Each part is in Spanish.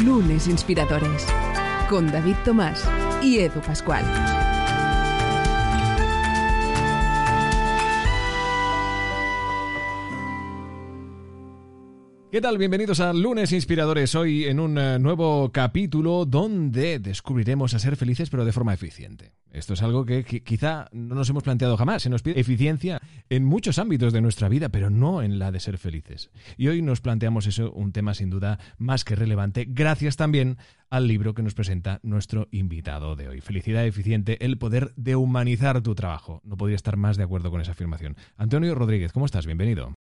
Lunes Inspiradores con David Tomás y Edu Pascual. ¿Qué tal? Bienvenidos a Lunes Inspiradores. Hoy en un eh, nuevo capítulo donde descubriremos a ser felices pero de forma eficiente. Esto es algo que qui- quizá no nos hemos planteado jamás. Se nos pide eficiencia en muchos ámbitos de nuestra vida, pero no en la de ser felices. Y hoy nos planteamos eso, un tema sin duda más que relevante, gracias también al libro que nos presenta nuestro invitado de hoy. Felicidad eficiente, el poder de humanizar tu trabajo. No podría estar más de acuerdo con esa afirmación. Antonio Rodríguez, ¿cómo estás? Bienvenido.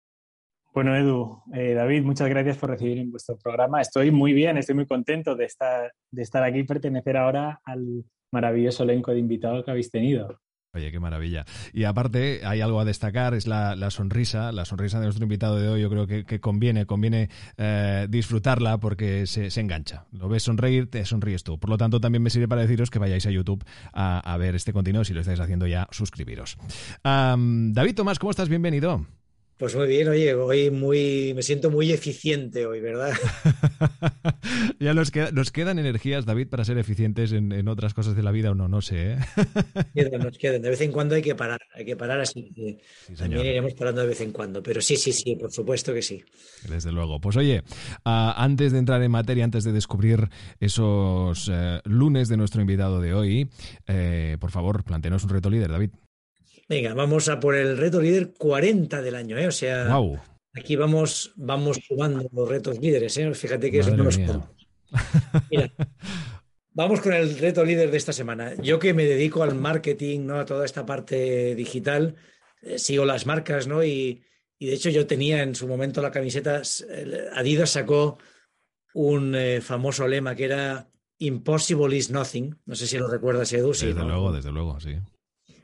Bueno, Edu, eh, David, muchas gracias por recibirme en vuestro programa. Estoy muy bien, estoy muy contento de estar, de estar aquí y pertenecer ahora al maravilloso elenco de invitados que habéis tenido. Oye, qué maravilla. Y aparte, hay algo a destacar, es la, la sonrisa, la sonrisa de nuestro invitado de hoy. Yo creo que, que conviene, conviene eh, disfrutarla porque se, se engancha. Lo ves sonreír, te sonríes tú. Por lo tanto, también me sirve para deciros que vayáis a YouTube a, a ver este contenido. Si lo estáis haciendo ya, suscribiros. David Tomás, ¿cómo estás? Bienvenido. Pues muy bien, oye, hoy muy, me siento muy eficiente hoy, ¿verdad? ya nos, queda- nos quedan energías, David, para ser eficientes en, en otras cosas de la vida o no, no sé. ¿eh? Quedan, nos quedan. De vez en cuando hay que parar, hay que parar, así que Sí, también iremos parando de vez en cuando. Pero sí, sí, sí, por supuesto que sí. Desde luego. Pues oye, ah, antes de entrar en materia, antes de descubrir esos eh, lunes de nuestro invitado de hoy, eh, por favor, planteanos un reto líder, David. Venga, vamos a por el reto líder 40 del año, ¿eh? O sea, ¡Wow! aquí vamos, vamos sumando los retos líderes, ¿eh? Fíjate que es unos. Mira, vamos con el reto líder de esta semana. Yo que me dedico al marketing, ¿no? A toda esta parte digital, eh, sigo las marcas, ¿no? Y, y de hecho yo tenía en su momento la camiseta, Adidas sacó un eh, famoso lema que era Impossible is nothing. No sé si lo recuerdas, Edu. sí, Desde ¿no? luego, desde luego, sí.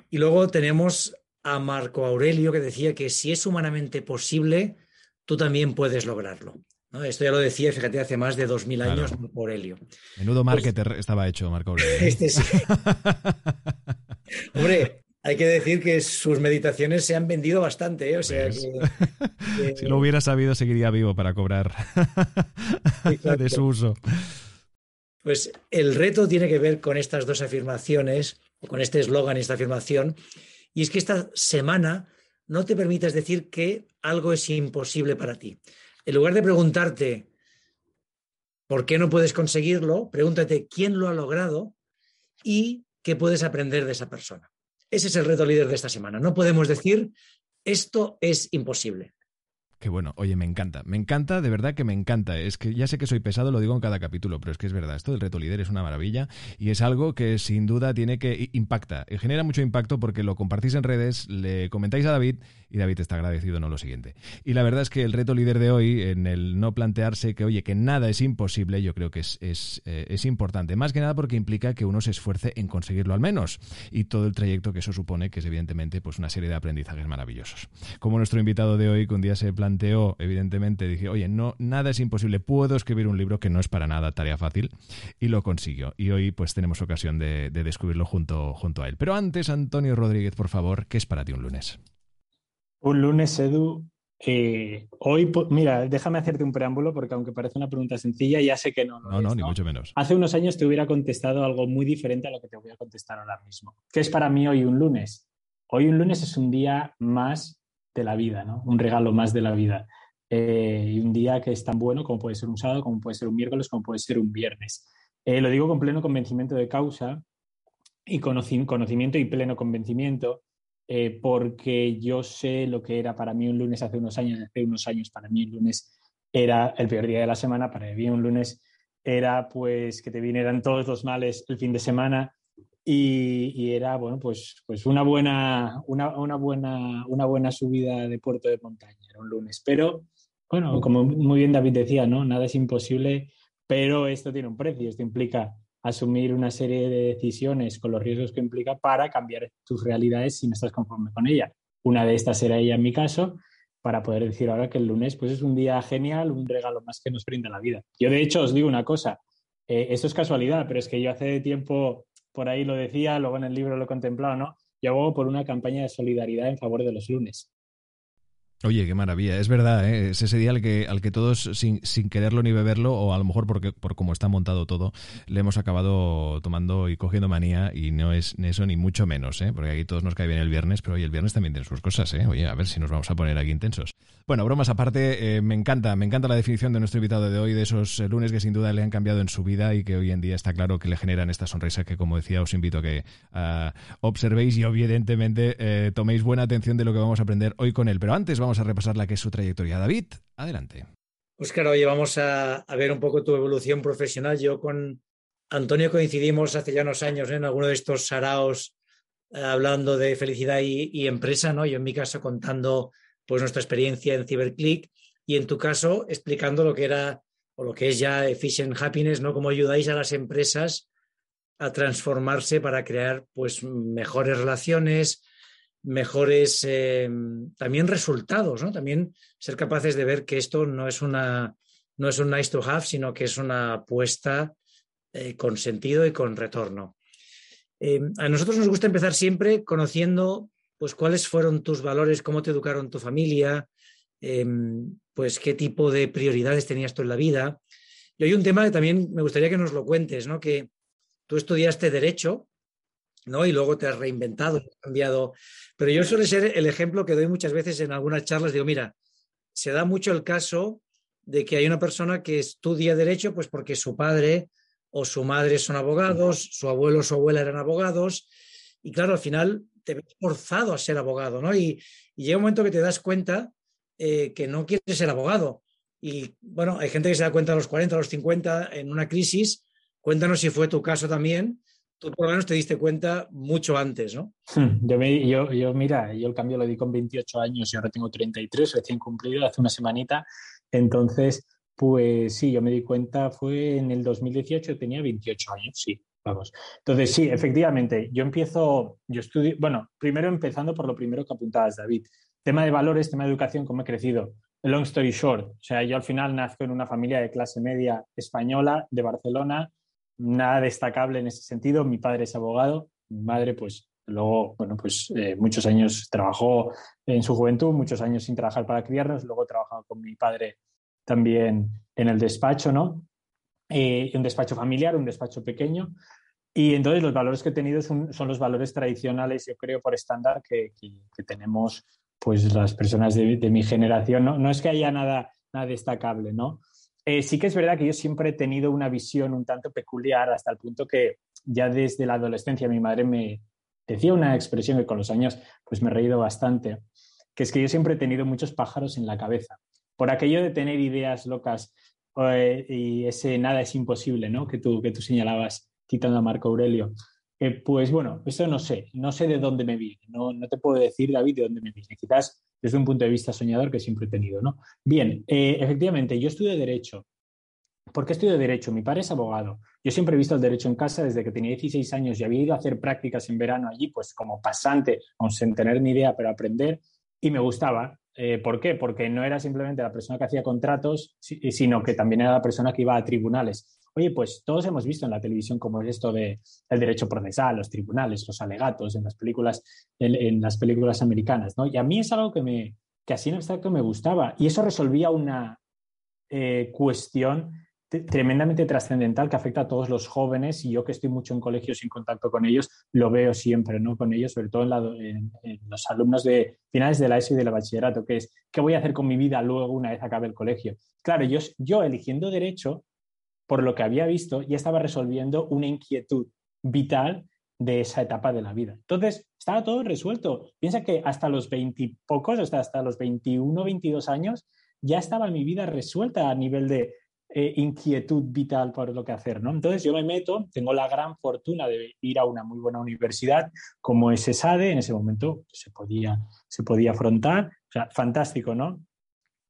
Y luego tenemos a Marco Aurelio que decía que si es humanamente posible, tú también puedes lograrlo. ¿no? Esto ya lo decía, fíjate, hace más de 2000 Claro. años Marco Aurelio. Menudo marketer estaba hecho, Marco Aurelio. ¿eh? Este sí. Hombre, hay que decir que sus meditaciones se han vendido bastante, ¿eh? O sea ¿Ves? que, que- si lo hubiera sabido, seguiría vivo para cobrar de su uso. Pues el reto tiene que ver con estas dos afirmaciones, con este eslogan y esta afirmación, y es que esta semana no te permitas decir que algo es imposible para ti. En lugar de preguntarte por qué no puedes conseguirlo, pregúntate quién lo ha logrado y qué puedes aprender de esa persona. Ese es el reto líder de esta semana. No podemos decir esto es imposible. Qué bueno, oye, me encanta, me encanta, de verdad que me encanta. Es que ya sé que soy pesado, lo digo en cada capítulo, pero es que es verdad, esto del reto líder es una maravilla y es algo que sin duda tiene que impacta, y genera mucho impacto porque lo compartís en redes, le comentáis a David y David está agradecido, no lo siguiente. Y la verdad es que el reto líder de hoy, en el no plantearse que, oye, que nada es imposible, yo creo que es, es, eh, es importante, más que nada porque implica que uno se esfuerce en conseguirlo al menos y todo el trayecto que eso supone, que es evidentemente pues una serie de aprendizajes maravillosos. Como nuestro invitado de hoy, que un día se planteó, evidentemente, dije, oye, no, nada es imposible, puedo escribir un libro que no es para nada tarea fácil, y lo consiguió. Y hoy pues tenemos ocasión de, de descubrirlo junto, junto a él. Pero antes, Antonio Rodríguez, por favor, ¿qué es para ti un lunes? Un lunes, Edu. eh, hoy, mira, déjame hacerte un preámbulo porque aunque parece una pregunta sencilla, ya sé que no. lo No, es, no, ni mucho menos. Hace unos años te hubiera contestado algo muy diferente a lo que te voy a contestar ahora mismo. ¿Qué es para mí hoy un lunes? Hoy un lunes es un día más de la vida, ¿no? Un regalo más de la vida. Eh, y un día que es tan bueno como puede ser un sábado, como puede ser un miércoles, como puede ser un viernes. Eh, lo digo con pleno convencimiento de causa y conoci- conocimiento y pleno convencimiento, eh, porque yo sé lo que era para mí un lunes hace unos años. Hace unos años para mí un lunes era el peor día de la semana, para mí un lunes era pues que te vinieran todos los males el fin de semana y, y era bueno pues, pues una, buena, una, una, buena, una buena subida de puerto de montaña, era un lunes. Pero bueno, como muy bien David decía, ¿no? Nada es imposible, pero esto tiene un precio, esto implica asumir una serie de decisiones con los riesgos que implica para cambiar tus realidades si no estás conforme con ella. Una de estas era ella en mi caso, para poder decir ahora que el lunes pues es un día genial, un regalo más que nos brinda la vida. Yo de hecho os digo una cosa, eh, esto es casualidad, pero es que yo hace tiempo por ahí lo decía, luego en el libro lo he contemplado, ¿no? Yo hago por una campaña de solidaridad en favor de los lunes. Oye, qué maravilla. Es verdad, ¿eh? es ese día al que, al que todos, sin, sin, quererlo ni beberlo, o a lo mejor porque, por cómo está montado todo, le hemos acabado tomando y cogiendo manía, y no es eso ni mucho menos, ¿eh? porque aquí todos nos cae bien el viernes, pero hoy el viernes también tiene sus cosas. ¿eh? Oye, a ver si nos vamos a poner aquí intensos. Bueno, bromas aparte, eh, me encanta, me encanta la definición de nuestro invitado de hoy, de esos eh, lunes que sin duda le han cambiado en su vida y que hoy en día está claro que le generan esta sonrisa que, como decía, os invito a que observéis y evidentemente eh, toméis buena atención de lo que vamos a aprender hoy con él. Pero antes vamos a repasar la que es su trayectoria. David, adelante. Pues claro, vamos a, ver un poco tu evolución profesional. Yo con Antonio coincidimos hace ya unos años ¿eh? en alguno de estos saraos eh, hablando de felicidad y, y, empresa, ¿no? Yo en mi caso contando pues nuestra experiencia en CiberClick y en tu caso explicando lo que era o lo que es ya Efficient Happiness, ¿no? Cómo ayudáis a las empresas a transformarse para crear pues mejores relaciones, mejores eh, también resultados, ¿no? También ser capaces de ver que esto no es una no es un nice to have, sino que es una apuesta eh, con sentido y con retorno. Eh, a nosotros nos gusta empezar siempre conociendo pues cuáles fueron tus valores, cómo te educaron tu familia, pues qué tipo de prioridades tenías tú en la vida. Y hay un tema que también me gustaría que nos lo cuentes, ¿no? Que tú estudiaste Derecho, ¿no? Y luego te has reinventado, has cambiado. Pero yo suele ser el ejemplo que doy muchas veces en algunas charlas. Digo, mira, se da mucho el caso de que hay una persona que estudia Derecho, pues porque su padre o su madre son abogados, su abuelo o su abuela eran abogados, y claro, al final te ves forzado a ser abogado, ¿no? Y, llega un momento que te das cuenta eh, que no quieres ser abogado. Y bueno, hay gente que se da cuenta a los 40, a los 50 en una crisis. Cuéntanos si fue tu caso también. Tú por lo menos te diste cuenta mucho antes, ¿no? Yo, me, yo, yo, mira, yo el cambio lo di con 28 años y ahora tengo 33, recién cumplido, hace una semanita. Entonces, pues sí, yo me di cuenta, fue en el 2018, tenía 28 años, sí, vamos. Entonces, sí, efectivamente, yo empiezo, yo estudio, bueno, primero empezando por lo primero que apuntabas, David. Tema de valores, tema de educación, cómo he crecido. Long story short, o sea, yo al final nazco en una familia de clase media española de Barcelona, nada destacable en ese sentido. Mi padre es abogado, mi madre, pues luego, bueno, pues eh, muchos años trabajó en su juventud, muchos años sin trabajar para criarnos, luego trabajado con mi padre también en el despacho, ¿no? Eh, un despacho familiar, un despacho pequeño. Y entonces los valores que he tenido son, son los valores tradicionales, yo creo, por estándar que, que, que tenemos pues las personas de, de mi generación. ¿no? no es que haya nada, nada destacable, ¿no? Eh, sí que es verdad que yo siempre he tenido una visión un tanto peculiar hasta el punto que ya desde la adolescencia mi madre me decía una expresión que con los años pues me he reído bastante, que es que yo siempre he tenido muchos pájaros en la cabeza. Por aquello de tener ideas locas eh, y ese nada es imposible, ¿no? Que tú, que tú señalabas quitando a Marco Aurelio. Eh, pues bueno, eso no sé, no sé de dónde me viene, no, no te puedo decir, David, de dónde me viene. Quizás desde un punto de vista soñador que siempre he tenido, ¿no? Bien, eh, efectivamente, yo estudio Derecho. ¿Por qué estudio Derecho? Mi padre es abogado. Yo siempre he visto el derecho en casa desde que tenía 16 años y había ido a hacer prácticas en verano allí, pues como pasante, aún sin tener ni idea, pero aprender, y me gustaba. Eh, ¿Por qué? Porque no era simplemente la persona que hacía contratos, sino que también era la persona que iba a tribunales. Oye, pues todos hemos visto en la televisión cómo es esto de derecho procesal, los tribunales, los alegatos en las películas, en, las películas americanas, ¿no? Y a mí es algo que, me, que así en abstracto me gustaba. Y eso resolvía una eh, cuestión tremendamente trascendental que afecta a todos los jóvenes y yo que estoy mucho en colegios y en contacto con ellos, lo veo siempre, ¿no? Con ellos, sobre todo en, la, en, los alumnos de finales de la ESO y del bachillerato, que es, ¿qué voy a hacer con mi vida luego una vez acabe el colegio? Claro, yo, yo eligiendo derecho, por lo que había visto, ya estaba resolviendo una inquietud vital de esa etapa de la vida. Entonces, estaba todo resuelto. Piensa que hasta los veintipocos, hasta, hasta los 21, 22 años, ya estaba mi vida resuelta a nivel de eh, inquietud vital por lo que hacer, ¿no? Entonces yo me meto, tengo la gran fortuna de ir a una muy buena universidad como es ESADE, en ese momento se podía, se podía afrontar, o sea, fantástico, ¿no?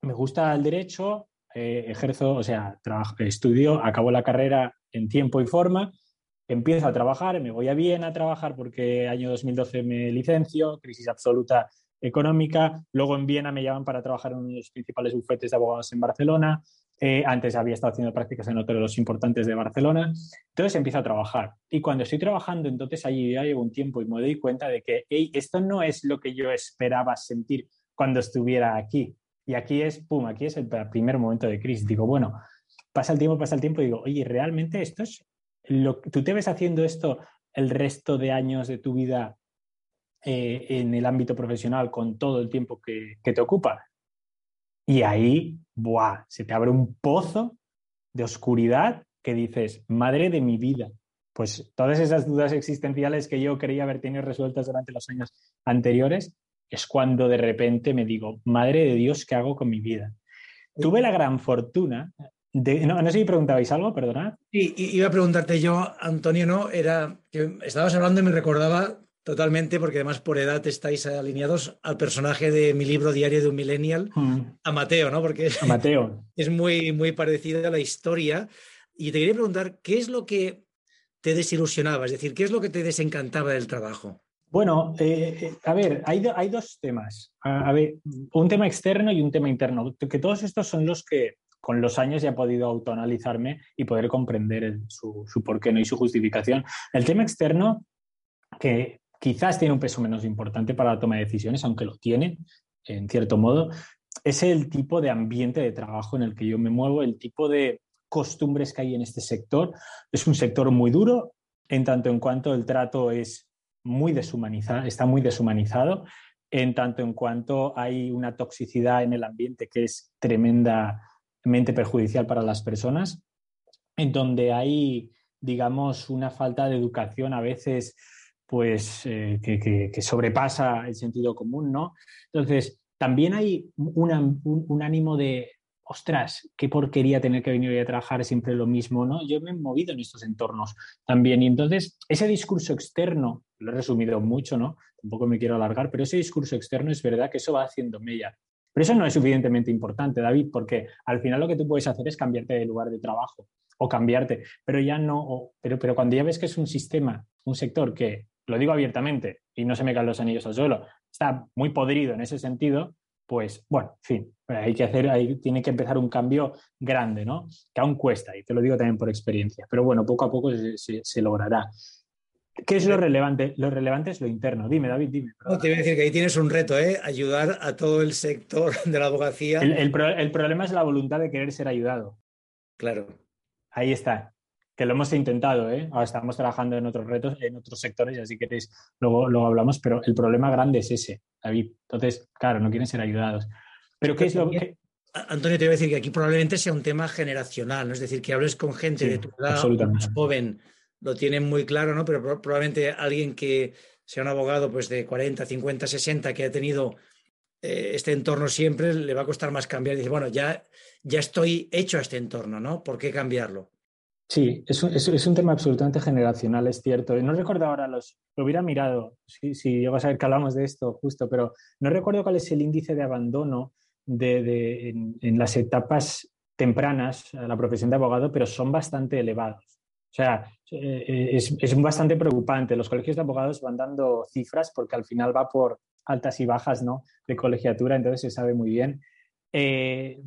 me gusta el derecho, eh, ejerzo, o sea, estudio, acabo la carrera en tiempo y forma, empiezo a trabajar, me voy a Viena a trabajar porque año 2012 me licencio, crisis absoluta económica, luego en Viena me llaman para trabajar en uno de los principales bufetes de abogados en Barcelona, eh, antes había estado haciendo prácticas en otro de los importantes de Barcelona. Entonces empiezo a trabajar. Y cuando estoy trabajando, entonces allí ya llevo un tiempo y me doy cuenta de que esto no es lo que yo esperaba sentir cuando estuviera aquí. Y aquí es, pum, aquí es el primer momento de crisis. Digo, bueno, pasa el tiempo, pasa el tiempo y digo, oye, ¿realmente esto es lo tú te ves haciendo esto el resto de años de tu vida eh, en el ámbito profesional con todo el tiempo que, que te ocupa? Y ahí, ¡buah! Se te abre un pozo de oscuridad que dices, madre de mi vida. Pues todas esas dudas existenciales que yo creía haber tenido resueltas durante los años anteriores, es cuando de repente me digo, madre de Dios, ¿qué hago con mi vida? Tuve la gran fortuna de, no, no, sé si preguntabais algo, perdonad. Sí, iba a preguntarte yo, Antonio, ¿no? Era que estabas hablando y me recordaba Totalmente, porque además por edad estáis alineados al personaje de mi libro Diario de un Millennial, mm. a Mateo, ¿no? Porque a Mateo. es muy, muy parecida a la historia. Y te quería preguntar, ¿qué es lo que te desilusionaba? Es decir, ¿qué es lo que te desencantaba del trabajo? Bueno, eh, eh, a ver, hay, dos temas. A, ver, un tema externo y un tema interno, que todos estos son los que con los años ya he podido autoanalizarme y poder comprender su, su porqué ¿no? y su justificación. El tema externo, que quizás tiene un peso menos importante para la toma de decisiones, aunque lo tiene, en cierto modo, es el tipo de ambiente de trabajo en el que yo me muevo, el tipo de costumbres que hay en este sector. Es un sector muy duro, en tanto en cuanto el trato es muy deshumanizado, está muy deshumanizado, en tanto en cuanto hay una toxicidad en el ambiente que es tremendamente perjudicial para las personas, en donde hay, digamos, una falta de educación a veces pues eh, que, sobrepasa el sentido común, ¿no? Entonces, también hay un, ánimo de, ostras, qué porquería tener que venir a trabajar siempre lo mismo, ¿no? Yo me he movido en estos entornos también y entonces ese discurso externo, lo he resumido mucho, ¿no? Tampoco me quiero alargar, pero ese discurso externo es verdad que eso va haciendo mella. Pero eso no es suficientemente importante, David, porque al final lo que tú puedes hacer es cambiarte de lugar de trabajo o cambiarte, pero ya no, pero, pero cuando ya ves que es un sistema, un sector que lo digo abiertamente y no se me caen los anillos al suelo, está muy podrido en ese sentido, pues bueno, en fin, hay que hacer, ahí tiene que empezar un cambio grande, ¿no? Que aún cuesta, y te lo digo también por experiencia, pero bueno, poco a poco se, logrará. ¿Qué es lo relevante? Lo relevante es lo interno. Dime, David, dime. No, te voy a decir que ahí tienes un reto, ¿eh? Ayudar a todo el sector de la abogacía. el problema es la voluntad de querer ser ayudado. Claro. Ahí está que lo hemos intentado, ¿eh? Ahora estamos trabajando en otros retos, en otros sectores, y así queréis, luego, luego hablamos, pero el problema grande es ese, David. Entonces, claro, no quieren ser ayudados. Pero ¿qué es lo que... Antonio, te voy a decir que aquí probablemente sea un tema generacional, ¿no? Es decir, que hables con gente de tu edad más joven, lo tienen muy claro, ¿no? Pero probablemente alguien que sea un abogado pues de 40, 50, 60, que ha tenido eh, este entorno siempre, le va a costar más cambiar. Dice, bueno, ya, ya estoy hecho a este entorno, ¿no? ¿Por qué cambiarlo? Sí, es un, es, un, tema absolutamente generacional, es cierto. No recuerdo ahora los, lo hubiera mirado, si, si a saber que hablamos de esto justo, pero no recuerdo cuál es el índice de abandono de, de en, las etapas tempranas a la profesión de abogado, pero son bastante elevados. O sea, eh, es, es, bastante preocupante. Los colegios de abogados van dando cifras porque al final va por altas y bajas ¿no? de colegiatura, entonces se sabe muy bien. Eh,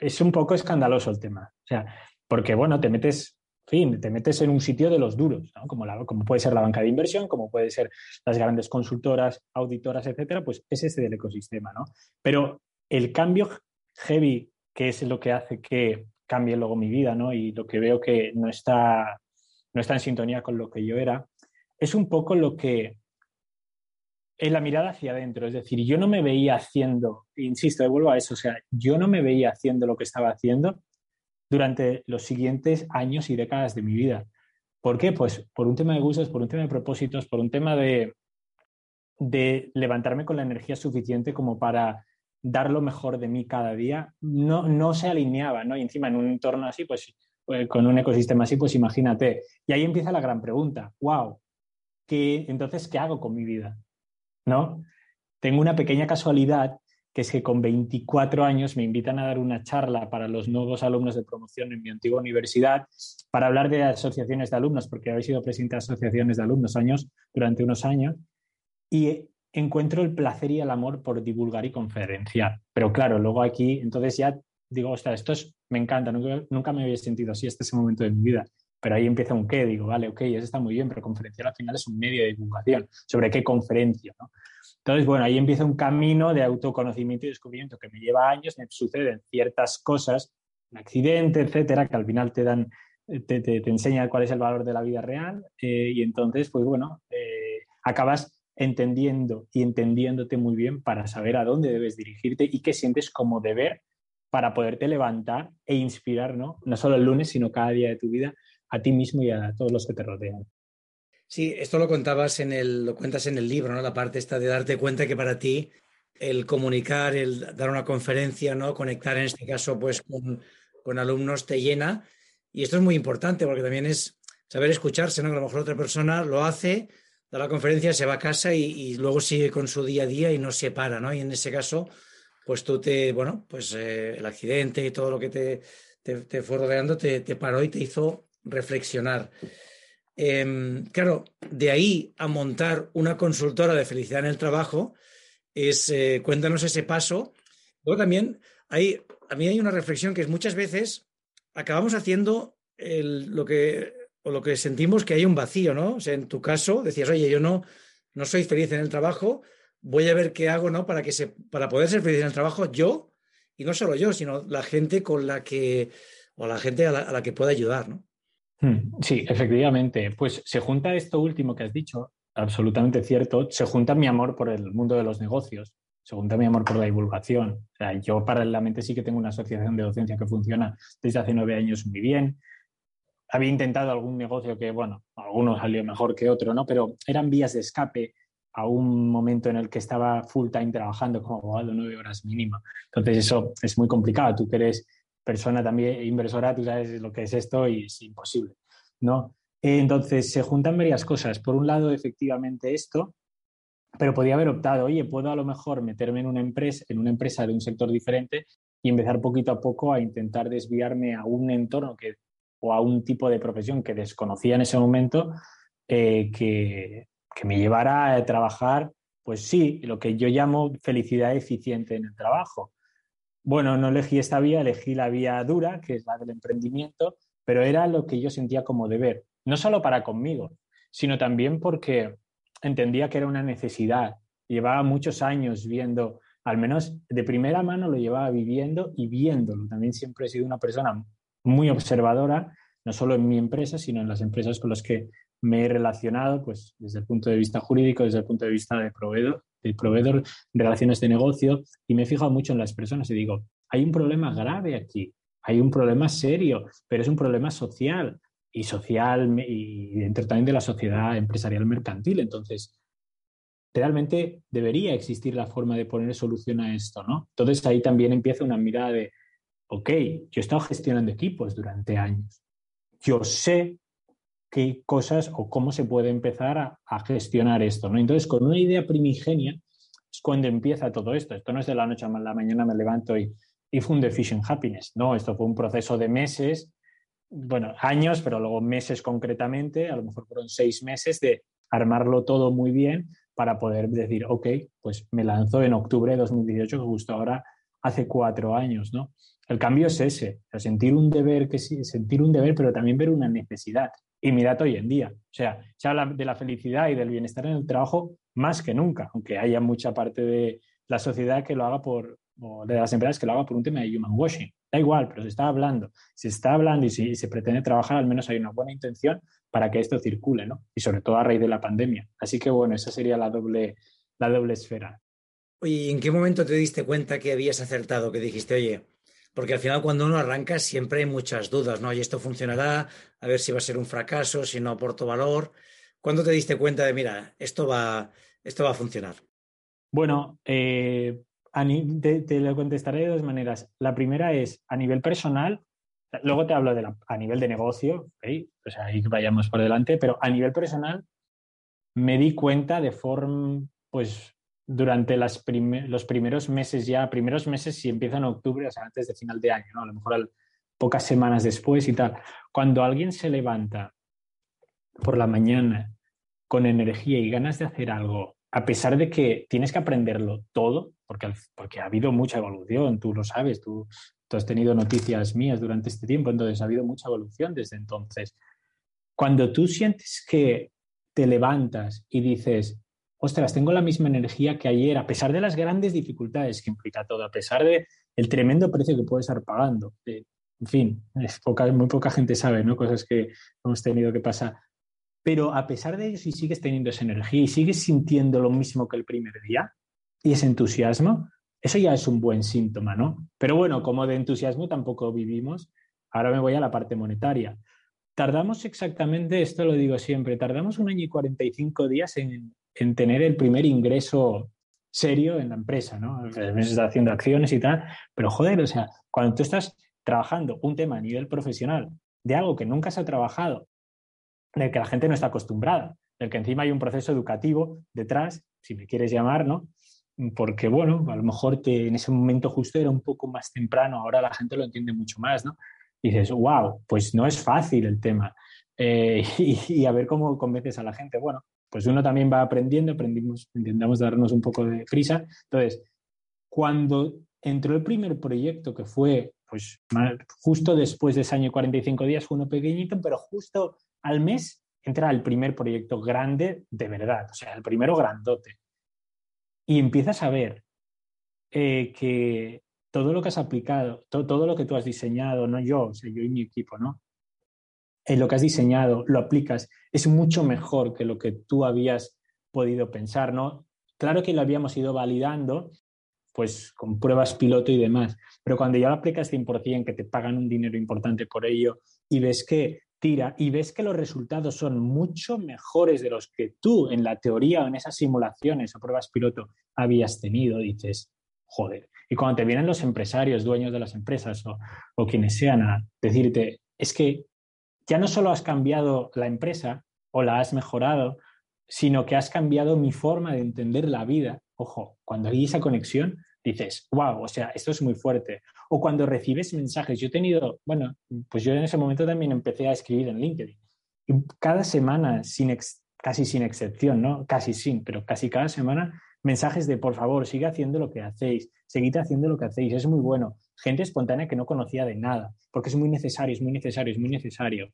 es un poco escandaloso el tema. O sea, porque bueno, te metes fin, te metes en un sitio de los duros, como, como puede ser la banca de inversión, como puede ser las grandes consultoras, auditoras, etcétera, pues es ese del ecosistema, ¿no? Pero el cambio heavy, que es lo que hace que cambie luego mi vida, ¿no? Y lo que veo que no está, no está en sintonía con lo que yo era, es un poco lo que es la mirada hacia adentro. Es decir, yo no me veía haciendo, insisto, vuelvo a eso, o sea, yo no me veía haciendo lo que estaba haciendo durante los siguientes años y décadas de mi vida. ¿Por qué? Pues por un tema de gustos, por un tema de propósitos, por un tema de, de levantarme con la energía suficiente como para dar lo mejor de mí cada día, no, no se alineaba, ¿no? Y encima en un entorno así, pues eh, con un ecosistema así, pues imagínate. Y ahí empieza la gran pregunta, wow, ¿qué, entonces, ¿qué hago con mi vida? ¿No? Tengo una pequeña casualidad que es que con 24 años me invitan a dar una charla para los nuevos alumnos de promoción en mi antigua universidad para hablar de asociaciones de alumnos, porque habéis sido presidente de asociaciones de alumnos años, durante unos años, y encuentro el placer y el amor por divulgar y conferenciar. Pero claro, luego aquí, entonces ya digo, ostras, esto es, me encanta, nunca, me había sentido así hasta ese momento de mi vida. Pero ahí empieza un qué, digo, vale, ok, eso está muy bien, pero conferenciar al final es un medio de divulgación. ¿Sobre qué conferencia? ¿no? Entonces, bueno, ahí empieza un camino de autoconocimiento y descubrimiento que me lleva años, me suceden ciertas cosas, un accidente, etcétera, que al final te dan, te, te, enseñan cuál es el valor de la vida real eh, y entonces, pues bueno, eh, acabas entendiendo y entendiéndote muy bien para saber a dónde debes dirigirte y qué sientes como deber para poderte levantar e inspirar, ¿no? Solo el lunes, sino cada día de tu vida a ti mismo y a todos los que te rodean. Sí, esto lo contabas en el, lo cuentas en el libro, ¿no? La parte esta de darte cuenta que para ti el comunicar, el dar una conferencia, ¿no? Conectar en este caso, pues, con, alumnos te llena. Y esto es muy importante porque también es saber escucharse, ¿no? Que a lo mejor otra persona lo hace, da la conferencia, se va a casa y, luego sigue con su día a día y no se para, ¿no? Y en ese caso, pues tú te, bueno, pues eh, el accidente y todo lo que te, te, fue rodeando te, te paró y te hizo reflexionar. Em, claro, de ahí a montar una consultora de felicidad en el trabajo, es, eh, cuéntanos ese paso. Luego también hay, a mí hay una reflexión que es muchas veces acabamos haciendo lo que o lo que sentimos que hay un vacío, ¿no? O sea, en tu caso decías, oye, yo no, no soy feliz en el trabajo, voy a ver qué hago, ¿no? Para que se, para poder ser feliz en el trabajo, yo, y no solo yo, sino la gente con la que, o la gente a la, a la que pueda ayudar, ¿no? Hmm, sí, efectivamente. Pues se junta esto último que has dicho, absolutamente cierto, se junta mi amor por el mundo de los negocios, se junta mi amor por la divulgación. O sea, yo paralelamente sí que tengo una asociación de docencia que funciona desde hace nueve años muy bien. Había intentado algún negocio que, bueno, algunos salió mejor que otro, ¿no? Pero eran vías de escape a un momento en el que estaba full time trabajando como abogado, nueve horas mínima. Entonces eso es muy complicado. Tú que eres persona también inversora, tú sabes lo que es esto y es imposible, ¿no? Entonces se juntan varias cosas. Por un lado, efectivamente esto, pero podía haber optado, oye, puedo a lo mejor meterme en una empresa, en una empresa de un sector diferente y empezar poquito a poco a intentar desviarme a un entorno que, o a un tipo de profesión que desconocía en ese momento, eh, que, que me llevara a trabajar, pues sí, lo que yo llamo felicidad eficiente en el trabajo bueno, no elegí esta vía, elegí la vía dura, que es la del emprendimiento, pero era lo que yo sentía como deber, no solo para conmigo, sino también porque entendía que era una necesidad. Llevaba muchos años viendo, al menos de primera mano lo llevaba viviendo y viéndolo. También siempre he sido una persona muy observadora, no solo en mi empresa, sino en las empresas con las que me he relacionado, pues desde el punto de vista jurídico, desde el punto de vista de proveedor, de proveedor, relaciones de negocio, y me he fijado mucho en las personas y digo, hay un problema grave aquí, hay un problema serio, pero es un problema social y social y dentro también de la sociedad empresarial mercantil. Entonces, realmente debería existir la forma de poner solución a esto, ¿no? Entonces ahí también empieza una mirada de, ok, yo he estado gestionando equipos durante años. Yo sé qué cosas o cómo se puede empezar a, gestionar esto. ¿no? Entonces, con una idea primigenia es cuando empieza todo esto. Esto no es de la noche a la mañana me levanto y, y funde Fishing Happiness. No, esto fue un proceso de meses, bueno, años, pero luego meses concretamente, a lo mejor fueron seis meses de armarlo todo muy bien para poder decir, ok, pues me lanzo en octubre de 2018, que justo ahora hace cuatro años, ¿no? El cambio es ese, sentir un deber, que sí, sentir un deber, pero también ver una necesidad. Y mirad hoy en día, o sea, se habla de la felicidad y del bienestar en el trabajo más que nunca, aunque haya mucha parte de la sociedad que lo haga por, o de las empresas que lo haga por un tema de human washing. Da igual, pero se está hablando. Se está hablando y si se pretende trabajar, al menos hay una buena intención para que esto circule, ¿no? Y sobre todo a raíz de la pandemia. Así que bueno, esa sería la doble, la doble esfera. Oye, ¿en qué momento te diste cuenta que habías acertado? Que dijiste, oye, porque al final cuando uno arranca siempre hay muchas dudas, ¿no? Y esto funcionará, a ver si va a ser un fracaso, si no aporto valor. ¿Cuándo te diste cuenta de, mira, esto va, esto va a funcionar? Bueno, eh, te, lo contestaré de dos maneras. La primera es a nivel personal, luego te hablo de a nivel de negocio, ¿okay? pues ahí vayamos por delante, pero a nivel personal me di cuenta de forma, pues durante las los primeros meses ya, primeros meses si empieza en octubre, o sea, antes de final de año, ¿no? a lo mejor pocas semanas después y tal. Cuando alguien se levanta por la mañana con energía y ganas de hacer algo, a pesar de que tienes que aprenderlo todo, porque, porque ha habido mucha evolución, tú lo sabes, tú, tú has tenido noticias mías durante este tiempo, entonces ha habido mucha evolución desde entonces. Cuando tú sientes que te levantas y dices, ostras, tengo la misma energía que ayer, a pesar de las grandes dificultades que implica todo, a pesar del el tremendo precio que puedes estar pagando. en fin, es poca, muy poca gente sabe, ¿no? Cosas que hemos tenido que pasar. Pero a pesar de eso, si sigues teniendo esa energía y sigues sintiendo lo mismo que el primer día y ese entusiasmo, eso ya es un buen síntoma, ¿no? Pero bueno, como de entusiasmo tampoco vivimos, ahora me voy a la parte monetaria. Tardamos exactamente, esto lo digo siempre, tardamos un año y 45 días en, en tener el primer ingreso serio en la empresa, ¿no? Estás haciendo acciones y tal, pero joder, o sea, cuando tú estás trabajando un tema a nivel profesional de algo que nunca se ha trabajado, del que la gente no está acostumbrada, del que encima hay un proceso educativo detrás, si me quieres llamar, ¿no? Porque, bueno, a lo mejor te, en ese momento justo era un poco más temprano, ahora la gente lo entiende mucho más, ¿no? Y dices, wow, pues no es fácil el tema. Eh, y, y, a ver cómo convences a la gente. Bueno, pues uno también va aprendiendo, aprendimos, intentamos darnos un poco de prisa. Entonces, cuando entró el primer proyecto, que fue pues justo después de ese año y 45 días, fue uno pequeñito, pero justo al mes entra el primer proyecto grande de verdad, o sea, el primero grandote. Y empiezas a ver eh, que todo lo que has aplicado, todo lo que tú has diseñado, no yo, o sea, yo y mi equipo, ¿no? En lo que has diseñado, lo aplicas, es mucho mejor que lo que tú habías podido pensar, ¿no? Claro que lo habíamos ido validando, pues con pruebas piloto y demás, pero cuando ya lo aplicas 100%, que te pagan un dinero importante por ello y ves que tira y ves que los resultados son mucho mejores de los que tú en la teoría o en esas simulaciones o pruebas piloto habías tenido, dices, joder. Y cuando te vienen los empresarios, dueños de las empresas o, o quienes sean a decirte, es que ya no solo has cambiado la empresa o la has mejorado, sino que has cambiado mi forma de entender la vida. Ojo, cuando hay esa conexión, dices, wow, o sea, esto es muy fuerte. O cuando recibes mensajes, yo he tenido, bueno, pues yo en ese momento también empecé a escribir en LinkedIn. Y cada semana, sin casi sin excepción, ¿no? Casi sin, pero casi cada semana, mensajes de, por favor, sigue haciendo lo que hacéis, seguid haciendo lo que hacéis, es muy bueno gente espontánea que no conocía de nada, porque es muy necesario, es muy necesario, es muy necesario.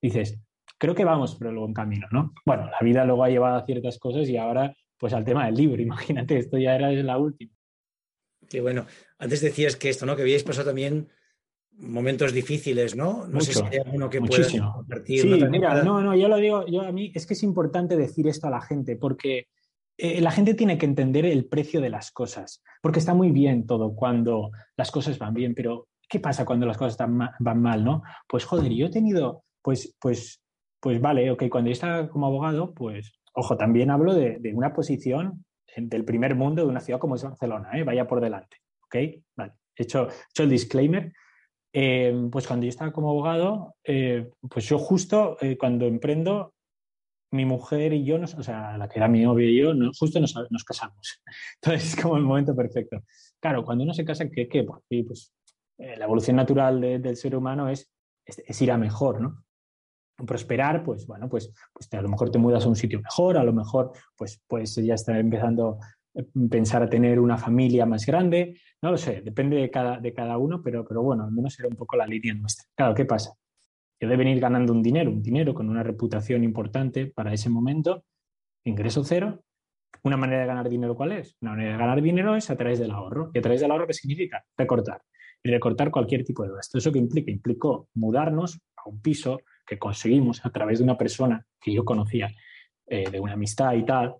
Dices, creo que vamos por el buen camino, ¿no? Bueno, la vida luego ha llevado a ciertas cosas y ahora, pues al tema del libro, imagínate, esto ya era la última. Qué bueno. Antes decías que esto, ¿no? Que habíais pasado también momentos difíciles, ¿no? No sé si hay alguno que muchísimo. compartir. Sí, mira, no, no, yo lo digo, yo a mí es que es importante decir esto a la gente, porque eh, la gente tiene que entender el precio de las cosas, porque está muy bien todo cuando las cosas van bien, pero ¿qué pasa cuando las cosas van mal, no? Pues joder, yo he tenido, pues, pues, pues vale, ok, cuando yo estaba como abogado, pues, ojo, también hablo de, una posición del primer mundo de una ciudad como es Barcelona, ¿eh? vaya por delante, ok, vale, he hecho, hecho el disclaimer. Eh, pues cuando yo estaba como abogado, pues yo justo cuando emprendo mi mujer y yo, o sea, la que era mi novia y yo, justo nos, nos, casamos. Entonces es como el momento perfecto. Claro, cuando uno se casa, ¿qué? qué? Pues, pues eh, la evolución natural del ser humano es, es, ir a mejor, ¿no? Prosperar, pues bueno, pues, pues a lo mejor te mudas a un sitio mejor, a lo mejor pues, pues ya está empezando a pensar a tener una familia más grande, no lo sé, depende de cada, de cada uno, pero, pero bueno, al menos era un poco la línea nuestra. Claro, ¿qué pasa? Yo de venir ganando un dinero, un dinero con una reputación importante para ese momento, ingreso cero. Una manera de ganar dinero, ¿cuál es? Una manera de ganar dinero es a través del ahorro. ¿Y a través del ahorro qué significa? Recortar. Y recortar cualquier tipo de gasto. ¿Eso qué implica? Implicó mudarnos a un piso que conseguimos a través de una persona que yo conocía, eh, de una amistad y tal,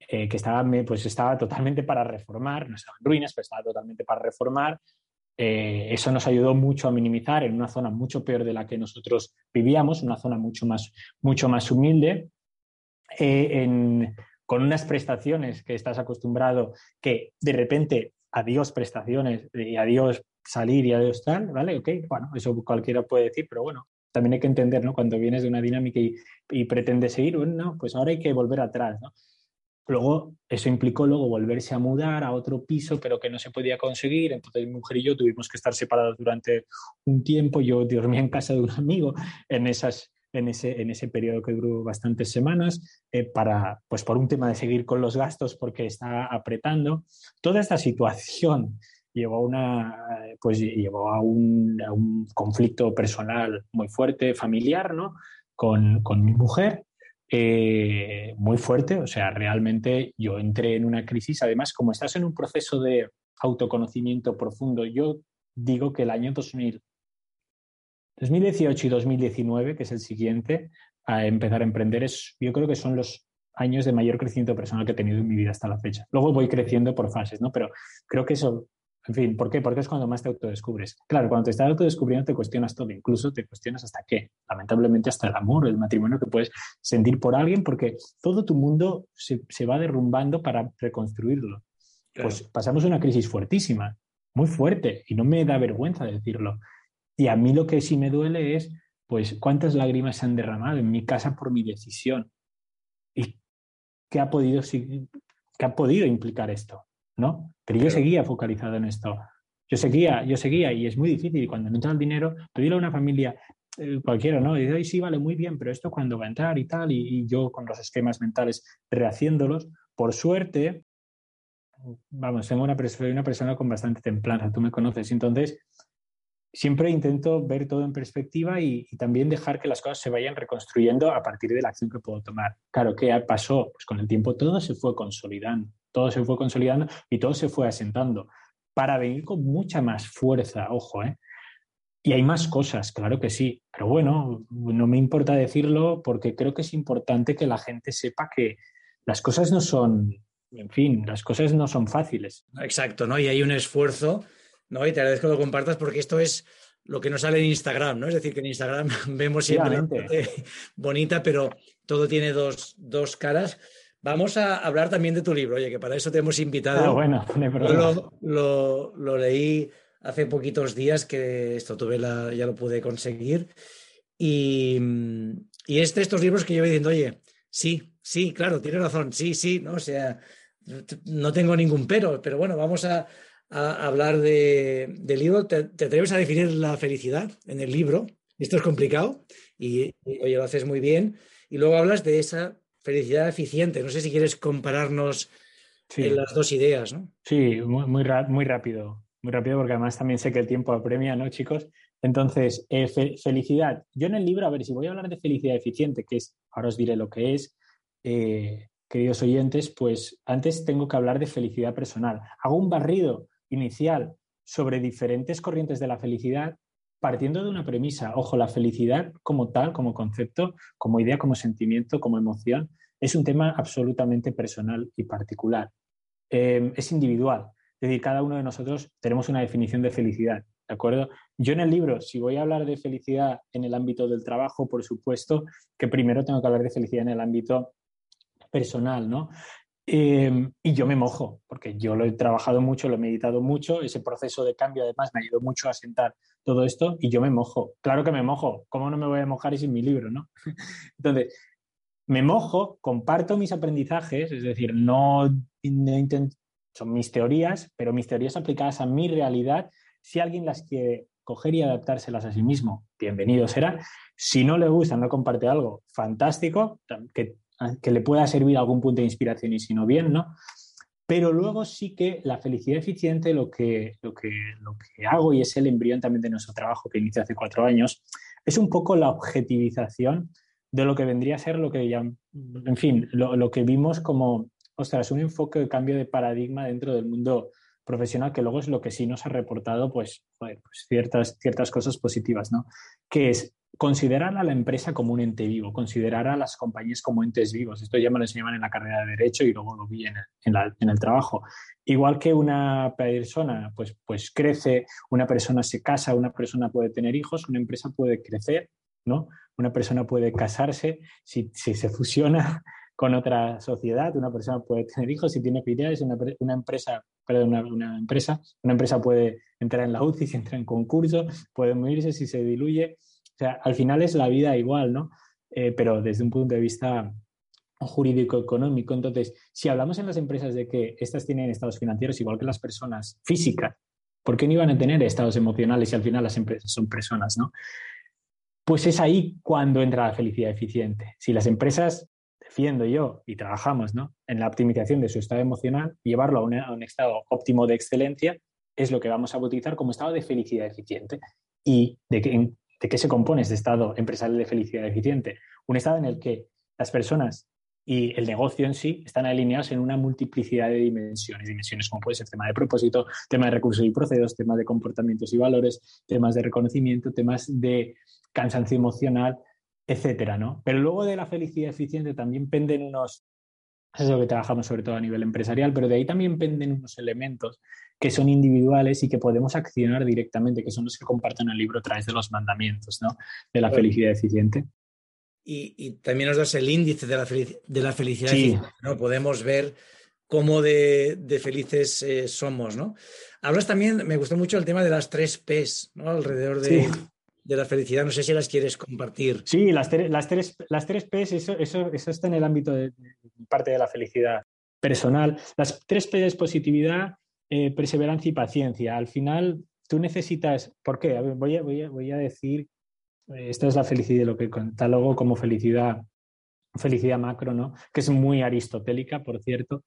eh, que estaba, pues estaba totalmente para reformar, no estaba en ruinas, pero estaba totalmente para reformar eh, eso nos ayudó mucho a minimizar en una zona mucho peor de la que nosotros vivíamos, una zona mucho más, mucho más humilde, eh, con unas prestaciones que estás acostumbrado, que de repente adiós prestaciones y adiós salir y adiós tal, ¿vale? Ok, bueno, eso cualquiera puede decir, pero bueno, también hay que entender, ¿no? Cuando vienes de una dinámica y, y pretendes seguir, bueno, no, pues ahora hay que volver atrás, ¿no? Luego, eso implicó luego volverse a mudar a otro piso, pero que no se podía conseguir. Entonces, mi mujer y yo tuvimos que estar separados durante un tiempo. Yo dormía en casa de un amigo en, esas, en, ese, en ese periodo que duró bastantes semanas, eh, para, pues por un tema de seguir con los gastos, porque está apretando. Toda esta situación llevó, una, pues, llevó a, un, a un conflicto personal muy fuerte, familiar, ¿no? Con, con mi mujer eh, muy fuerte. O sea, realmente yo entré en una crisis. Además, como estás en un proceso de autoconocimiento profundo, yo digo que el año 2000, 2018 y 2019, que es el siguiente a empezar a emprender, es, yo creo que son los años de mayor crecimiento personal que he tenido en mi vida hasta la fecha. Luego voy creciendo por fases, ¿no? Pero creo que eso en fin, ¿por qué? Porque es cuando más te autodescubres. Claro, cuando te estás autodescubriendo te cuestionas todo, incluso te cuestionas hasta qué, lamentablemente hasta el amor, el matrimonio que puedes sentir por alguien, porque todo tu mundo se, va derrumbando para reconstruirlo. Pues pasamos una crisis fuertísima, muy fuerte, y no me da vergüenza decirlo. Y a mí lo que sí me duele es, pues, cuántas lágrimas se han derramado en mi casa por mi decisión. ¿Y qué ha podido, qué ha podido implicar esto? ¿No? Pero yo seguía focalizado en esto. Yo seguía, yo seguía y es muy difícil. Cuando no entra el dinero, pedirle a una familia eh, cualquiera, ¿no? Y dice, sí, vale, muy bien, pero esto cuando va a entrar y tal, y, yo con los esquemas mentales rehaciéndolos, por suerte, vamos, tengo una, una persona con bastante templanza, tú me conoces, entonces siempre intento ver todo en perspectiva y, también dejar que las cosas se vayan reconstruyendo a partir de la acción que puedo tomar. Claro, ¿qué pasó? Pues con el tiempo todo se fue consolidando todo se fue consolidando y todo se fue asentando para venir con mucha más fuerza, ojo, ¿eh? Y hay más cosas, claro que sí, pero bueno, no me importa decirlo porque creo que es importante que la gente sepa que las cosas no son, en fin, las cosas no son fáciles. Exacto, ¿no? Y hay un esfuerzo, ¿no? Y te agradezco que lo compartas porque esto es lo que nos sale en Instagram, ¿no? Es decir, que en Instagram vemos siempre bonita, pero todo tiene dos, dos caras. Vamos a hablar también de tu libro, oye, que para eso te hemos invitado. Ah, bueno, Yo lo, lo, leí hace poquitos días, que esto tuve la, ya lo pude conseguir. Y, y este, estos libros que yo voy diciendo, oye, sí, sí, claro, tiene razón, sí, sí, ¿no? O sea, no tengo ningún pero, pero bueno, vamos a, a hablar de, del libro. ¿Te, ¿Te, atreves a definir la felicidad en el libro? Esto es complicado y, y, oye, lo haces muy bien. Y luego hablas de esa felicidad eficiente. No sé si quieres compararnos las dos ideas, ¿no? Sí, muy, muy, muy, rápido, muy rápido porque además también sé que el tiempo apremia, ¿no, chicos? Entonces, eh, felicidad. Yo en el libro, a ver, si voy a hablar de felicidad eficiente, que es, ahora os diré lo que es, eh, queridos oyentes, pues antes tengo que hablar de felicidad personal. Hago un barrido inicial sobre diferentes corrientes de la felicidad partiendo de una premisa, ojo, la felicidad como tal, como concepto, como idea, como sentimiento, como emoción, es un tema absolutamente personal y particular. Em, es individual, cada uno de nosotros tenemos una definición de felicidad, ¿de acuerdo? Yo en el libro, si voy a hablar de felicidad en el ámbito del trabajo, por supuesto que primero tengo que hablar de felicidad en el ámbito personal, ¿no? Em, y yo me mojo, porque yo lo he trabajado mucho, lo he meditado mucho, ese proceso de cambio además me ayudó mucho a sentar todo esto y yo me mojo. Claro que me mojo, ¿cómo no me voy a mojar es en mi libro, no? Entonces, me mojo, comparto mis aprendizajes, es decir, no, intento, son mis teorías, pero mis teorías aplicadas a mi realidad, si alguien las quiere coger y adaptárselas a sí mismo, bienvenido será. Si no le gusta, no comparte algo fantástico, que que le pueda servir algún punto de inspiración y si no bien, ¿no? Pero luego sí que la felicidad eficiente, lo que, lo que, lo que hago, y es el embrión también de nuestro trabajo que inicia hace cuatro años, es un poco la objetivización de lo que vendría a ser lo que ya, en fin, lo, lo que vimos como, ostras, un enfoque de cambio de paradigma dentro del mundo profesional, que luego es lo que sí nos ha reportado, pues, pues ciertas, ciertas cosas positivas, ¿no? Que es considerar a la empresa como un ente vivo, considerar a las compañías como entes vivos. Esto ya me lo enseñaban en la carrera de Derecho y luego lo vi en el, en el trabajo. Igual que una persona pues, pues crece, una persona se casa, una persona puede tener hijos, una empresa puede crecer, ¿no? Una persona puede casarse, si, si se fusiona con otra sociedad, una persona puede tener hijos, si tiene filiales, una, una empresa, perdón, una, una, empresa, una empresa puede entrar en la UCI si entra en concurso, puede morirse si se diluye, o sea, al final es la vida igual, ¿no? Eh, pero desde un punto de vista jurídico económico. Entonces, si hablamos en las empresas de que estas tienen estados financieros igual que las personas físicas, ¿por qué no iban a tener estados emocionales si al final las empresas son personas, no? Pues es ahí cuando entra la felicidad eficiente. Si las empresas, defiendo yo, y trabajamos ¿no? en la optimización de su estado emocional, llevarlo a, un estado óptimo de excelencia, es lo que vamos a bautizar como estado de felicidad eficiente. ¿Y de qué, de qué se compone este estado empresarial de felicidad eficiente? Un estado en el que las personas y el negocio en sí están alineados en una multiplicidad de dimensiones, dimensiones como puede ser tema de propósito, tema de recursos y procesos, temas de comportamientos y valores, temas de reconocimiento, temas de cansancio emocional, etcétera, ¿no? Pero luego de la felicidad eficiente también penden unos, es lo que trabajamos sobre todo a nivel empresarial, pero de ahí también penden unos elementos que son individuales y que podemos accionar directamente, que son los que comparten el libro a través de los mandamientos, ¿no? De la felicidad eficiente y, también nos das el índice de la, de la felicidad. ¿no? Podemos ver cómo de, felices eh, somos, ¿no? Hablas también, me gustó mucho el tema de las tres P's, ¿no? Alrededor de, la felicidad. No sé si las quieres compartir. Sí, las, las, tres, las tres P's, eso, eso, eso está en el ámbito de, parte de la felicidad personal. Las tres P's es positividad, eh, perseverancia y paciencia. Al final, tú necesitas, ¿por qué? voy, a, voy, a, voy a decir esta es la felicidad, lo que catalogo como felicidad, felicidad macro, ¿no? Que es muy aristotélica, por cierto,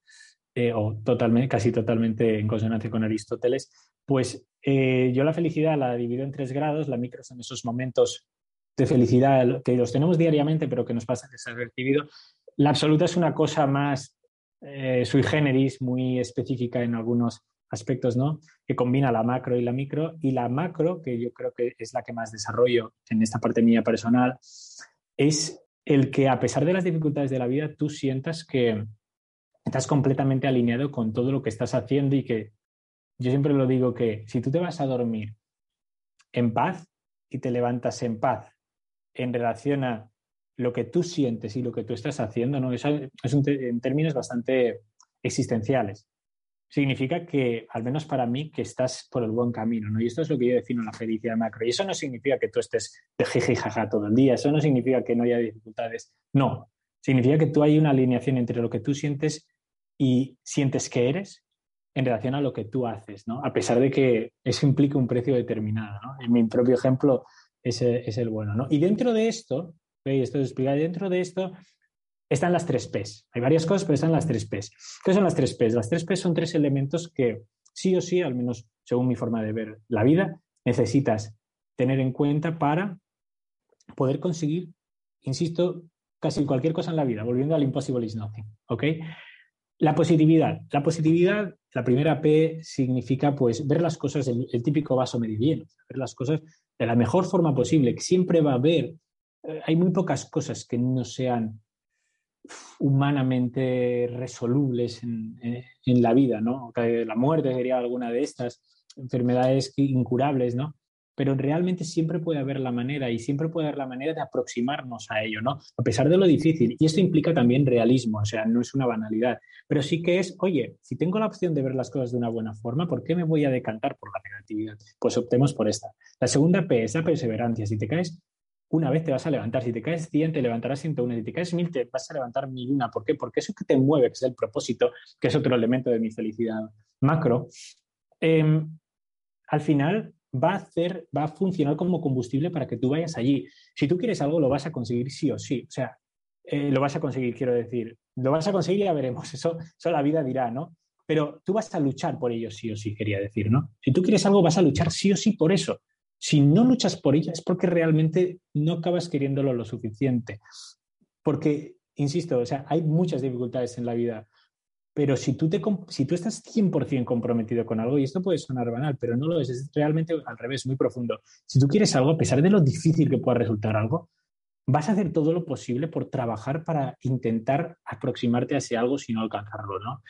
eh, o totalmente, casi totalmente en consonancia con Aristóteles. Pues eh, yo la felicidad la divido en tres grados. La micro son esos momentos de felicidad que los tenemos diariamente, pero que nos pasa desapercibido. La absoluta es una cosa más eh, sui generis, muy específica en algunos aspectos, ¿no? Que combina la macro y la micro. Y la macro, que yo creo que es la que más desarrollo en esta parte mía personal, es el que a pesar de las dificultades de la vida, tú sientas que estás completamente alineado con todo lo que estás haciendo y que yo siempre lo digo que si tú te vas a dormir en paz y te levantas en paz en relación a lo que tú sientes y lo que tú estás haciendo, ¿no? Eso es en términos bastante existenciales significa que, al menos para mí, que estás por el buen camino, ¿no? Y esto es lo que yo defino la felicidad macro. Y eso no significa que tú estés de jeje jaja todo el día, eso no significa que no haya dificultades, no. Significa que tú hay una alineación entre lo que tú sientes y sientes que eres en relación a lo que tú haces, ¿no? A pesar de que eso implica un precio determinado. En mi propio ejemplo es, es el bueno, ¿no? Y dentro de esto, esto es explicar, dentro de esto están las tres P's. Hay varias cosas, pero están las tres P's. ¿Qué son las tres P's? Las tres P's son tres elementos que sí o sí, al menos según mi forma de ver la vida, necesitas tener en cuenta para poder conseguir, insisto, casi cualquier cosa en la vida, volviendo al impossible is nothing. ¿ok? La positividad. La positividad, la primera P significa pues ver las cosas, el, el típico vaso medio ver las cosas de la mejor forma posible, que siempre va a haber, eh, hay muy pocas cosas que no sean humanamente resolubles en, la vida, ¿no? La muerte sería alguna de estas enfermedades incurables, ¿no? Pero realmente siempre puede haber la manera y siempre puede haber la manera de aproximarnos a ello, ¿no? A pesar de lo difícil. Y esto implica también realismo, o sea, no es una banalidad, pero sí que es, oye, si tengo la opción de ver las cosas de una buena forma, ¿por qué me voy a decantar por la negatividad? Pues optemos por esta. La segunda P es la perseverancia. Si te caes una vez te vas a levantar. Si te caes 100, te levantarás 101. Si te caes 1000, te vas a levantar 1001. ¿Por qué? Porque eso que te mueve, que es el propósito, que es otro elemento de mi felicidad macro, em, al final va a, hacer, va a funcionar como combustible para que tú vayas allí. Si tú quieres algo, lo vas a conseguir sí o sí. O sea, eh, lo vas a conseguir, quiero decir. Lo vas a conseguir y ya veremos. Eso, eso la vida dirá, ¿no? Pero tú vas a luchar por ello sí o sí, quería decir, ¿no? Si tú quieres algo, vas a luchar sí o sí por eso. Si no luchas por ella es porque realmente no acabas queriéndolo lo suficiente. Porque, insisto, o sea, hay muchas dificultades en la vida, pero si tú, te, si tú estás 100% comprometido con algo, y esto puede sonar banal, pero no lo es, es realmente al revés, muy profundo. Si tú quieres algo, a pesar de lo difícil que pueda resultar algo, vas a hacer todo lo posible por trabajar para intentar aproximarte a ese algo si no alcanzarlo, ¿no?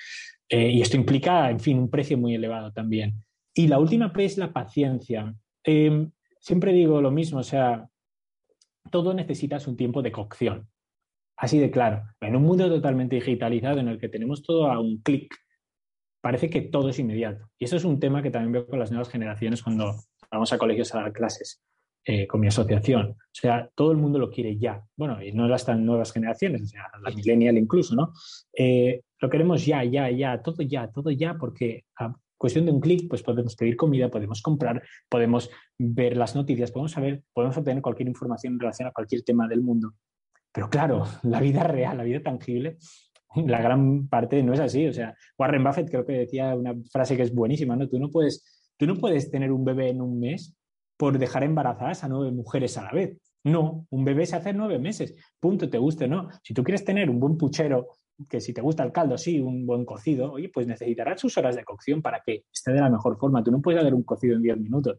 Eh, y esto implica, en fin, un precio muy elevado también. Y la última P es la paciencia. Em, siempre digo lo mismo, o sea, todo necesitas un tiempo de cocción. Así de claro. En un mundo totalmente digitalizado en el que tenemos todo a un clic, parece que todo es inmediato. Y eso es un tema que también veo con las nuevas generaciones cuando vamos a colegios a dar clases. eh, con mi asociación. O sea, todo el mundo lo quiere ya. Bueno, y no las tan nuevas generaciones, o sea, la millennial incluso, ¿no? Eh, lo queremos ya, ya, ya, todo ya, todo ya, porque a cuestión de un clic, pues podemos pedir comida, podemos comprar, podemos ver las noticias, podemos saber, podemos obtener cualquier información en relación a cualquier tema del mundo. Pero claro, la vida real, la vida tangible, la gran parte no es así. O sea, Warren Buffett creo que decía una frase que es buenísima, ¿no? Tú no puedes, tú no puedes tener un bebé en un mes por dejar embarazadas a nueve mujeres a la vez. No, un bebé se hace nueve meses. Punto, te guste o no. Si tú quieres tener un buen puchero, que si te gusta el caldo, sí, un buen cocido, oye, pues necesitarás sus horas de cocción para que esté de la mejor forma. Tú no puedes hacer un cocido en diez minutos,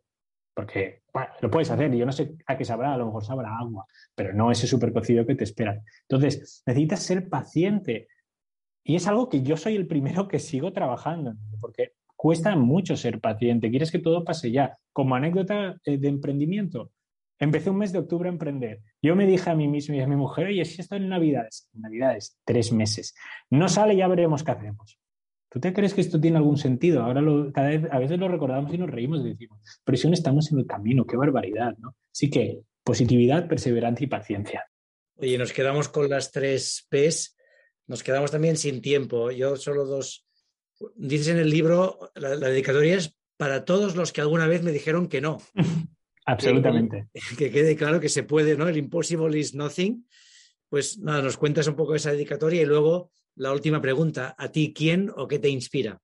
porque lo puedes hacer. y Yo no sé a qué sabrá, a lo mejor sabrá agua, pero no ese super cocido que te espera. Entonces, necesitas ser paciente. Y es algo que yo soy el primero que sigo trabajando, porque cuesta mucho ser paciente. Quieres que todo pase ya. Como anécdota eh, de emprendimiento, empecé un mes de octubre a emprender. Yo me dije a mí mismo y a mi mujer, oye, si esto en Navidades, Navidades, tres meses, no sale, ya veremos qué hacemos. ¿Tú te crees que esto tiene algún sentido? Ahora lo, cada vez, a veces lo recordamos y nos reímos y decimos, pero si no estamos en el camino, qué barbaridad, ¿no? Así que positividad, perseverancia y paciencia. Oye, nos quedamos con las tres P's, nos quedamos también sin tiempo. Yo solo dos. Dices en el libro, la, la dedicatoria es para todos los que alguna vez me dijeron que no. Absolutamente. Que, quede claro que se puede, ¿no? El impossible is nothing. Pues nada, nos cuentas un poco esa dedicatoria y luego la última pregunta. ¿A ti quién o qué te inspira?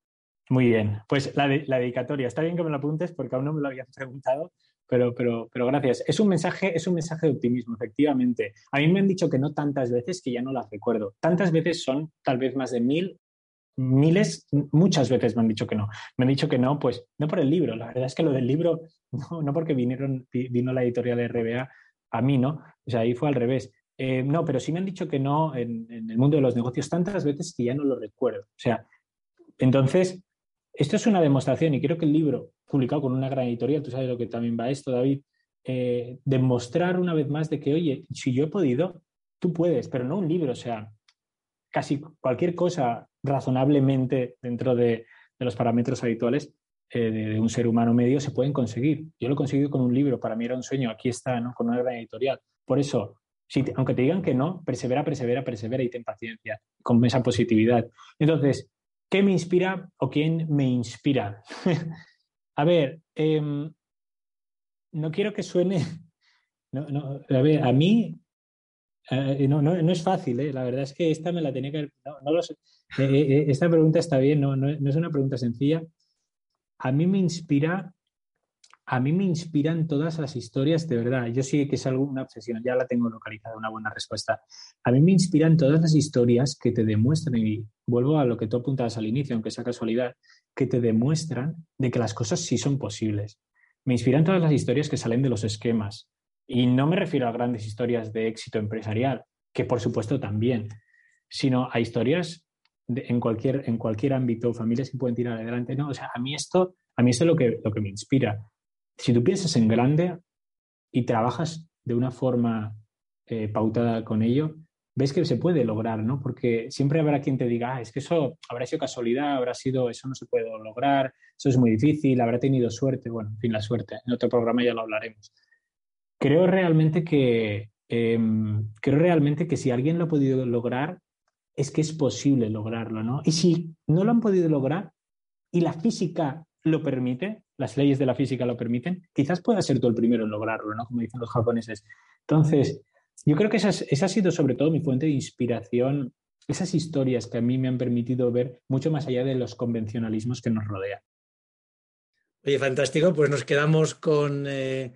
Muy bien. Pues la, dedicatoria. Está bien que me la apuntes porque aún no me lo habías preguntado, pero, pero, pero gracias. Es un, mensaje, es un mensaje de optimismo, efectivamente. A mí me han dicho que no tantas veces que ya no las recuerdo. Tantas veces son tal vez más de mil miles, muchas veces me han dicho que no. Me han dicho que no, pues no por el libro. La verdad es que lo del libro, no, no porque vinieron, vino la editorial de RBA a mí, ¿no? O sea, ahí fue al revés. Eh, no, pero sí me han dicho que no en, el mundo de los negocios tantas veces que ya no lo recuerdo. O sea, entonces, esto es una demostración y creo que el libro, publicado con una gran editorial, tú sabes lo que también va esto, David, eh, demostrar una vez más de que, oye, si yo he podido, tú puedes, pero no un libro, o sea, casi cualquier cosa razonablemente dentro de, los parámetros habituales eh, de, un ser humano medio se pueden conseguir. Yo lo he conseguido con un libro, para mí era un sueño, aquí está, ¿no? con una gran editorial. Por eso, si aunque te digan que no, persevera, persevera, persevera y ten paciencia, con esa positividad. Entonces, ¿qué me inspira o quién me inspira? a ver, em, no quiero que suene... No, a ver, a mí eh, no, no, no, es fácil, ¿eh? la verdad es que esta me la tenía que... No. Eh, esta pregunta está bien, no, no, es una pregunta sencilla. A mí me inspira, a mí me inspiran todas las historias, de verdad. Yo sí que es algo, una obsesión, ya la tengo localizada, una buena respuesta. A mí me inspiran todas las historias que te demuestran, y vuelvo a lo que tú apuntabas al inicio, aunque sea casualidad, que te demuestran de que las cosas sí son posibles. Me inspiran todas las historias que salen de los esquemas, y no me refiero a grandes historias de éxito empresarial, que por supuesto también, sino a historias en, cualquier, en cualquier ámbito, familias que pueden tirar adelante. No, o sea, a mí esto, a mí esto es lo que, lo que me inspira. Si tú piensas en grande y trabajas de una forma eh, pautada con ello, ves que se puede lograr, ¿no? Porque siempre habrá quien te diga, ah, es que eso habrá sido casualidad, habrá sido, eso no se puede lograr, eso es muy difícil, habrá tenido suerte. Bueno, en fin, la suerte. En otro programa ya lo hablaremos creo realmente que em, creo realmente que si alguien lo ha podido lograr, es que es posible lograrlo, ¿no? Y si no lo han podido lograr y la física lo permite, las leyes de la física lo permiten, quizás pueda ser tú el primero en lograrlo, ¿no? Como dicen los japoneses. Entonces, yo creo que esa, esa ha sido sobre todo mi fuente de inspiración, esas historias que a mí me han permitido ver mucho más allá de los convencionalismos que nos rodean. Oye, fantástico, pues nos quedamos con... Eh,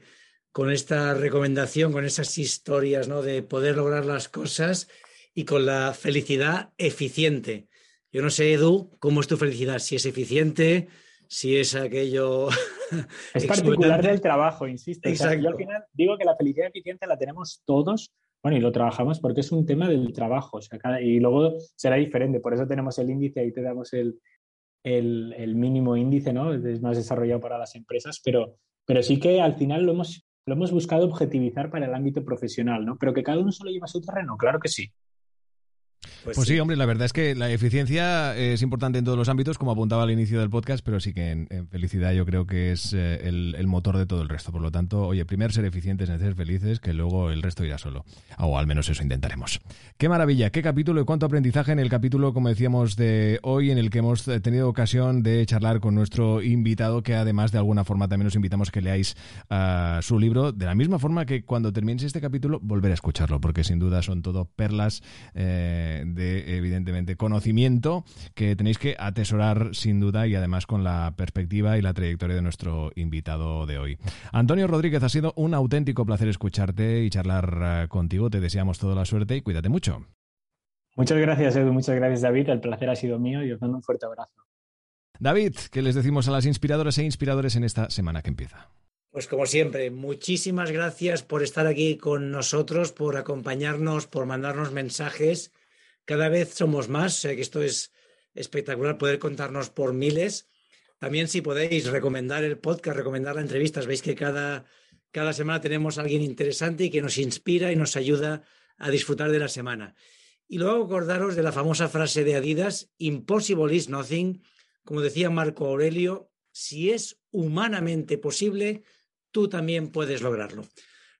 con esta recomendación, con esas historias, ¿no? De poder lograr las cosas y con la felicidad eficiente. Yo no sé, Edu, cómo es tu felicidad, si es eficiente, si es aquello... Es particular del trabajo, insisto. yo al final digo que la felicidad eficiente la tenemos todos, bueno, y lo trabajamos porque es un tema del trabajo, y luego será diferente, por eso tenemos el índice, ahí te damos el, el, el, mínimo índice, ¿no? Es más desarrollado para las empresas, pero, pero sí que al final lo hemos lo hemos buscado objetivizar para el ámbito profesional, ¿no? Pero que cada uno solo lleva su terreno, claro que sí. Pues, pues sí. hombre, la verdad es que la eficiencia es importante en todos los ámbitos, como apuntaba al inicio del podcast, pero sí que en, felicidad yo creo que es eh, el, motor de todo el resto. Por lo tanto, oye, primero ser eficientes en ser felices, que luego el resto irá solo. O al menos eso intentaremos. Qué maravilla, qué capítulo y cuánto aprendizaje en el capítulo, como decíamos, de hoy, en el que hemos tenido ocasión de charlar con nuestro invitado, que además de alguna forma también os invitamos a que leáis ah, su libro, de la misma forma que cuando terminéis este capítulo, volver a escucharlo, porque sin duda son todo perlas. Eh, de, evidentemente, conocimiento que tenéis que atesorar sin duda y además con la perspectiva y la trayectoria de nuestro invitado de hoy. Antonio Rodríguez, ha sido un auténtico placer escucharte y charlar eh, contigo. Te deseamos toda la suerte y cuídate mucho. Muchas gracias, Edu. Muchas gracias, David. El placer ha sido mío y os mando un fuerte abrazo. David, ¿qué les decimos a las inspiradoras e inspiradores en esta semana que empieza? Pues como siempre, muchísimas gracias por estar aquí con nosotros, por acompañarnos, por mandarnos mensajes cada vez somos más, que esto es espectacular poder contarnos por miles. También si podéis recomendar el podcast, recomendar las entrevistas, veis que cada, cada semana tenemos a alguien interesante y que nos inspira y nos ayuda a disfrutar de la semana. Y luego acordaros de la famosa frase de Adidas, Impossible is nothing. Como decía Marco Aurelio, si es humanamente posible, tú también puedes lograrlo.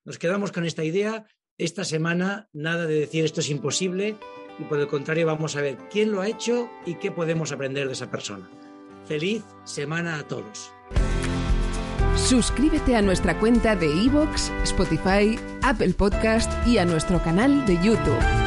Nos quedamos con esta idea. Esta semana, nada de decir esto es imposible, y por el contrario vamos a ver quién lo ha hecho y qué podemos aprender de esa persona. Feliz semana a todos. Suscríbete a nuestra cuenta de iVoox, Spotify, Apple Podcast y a nuestro canal de YouTube.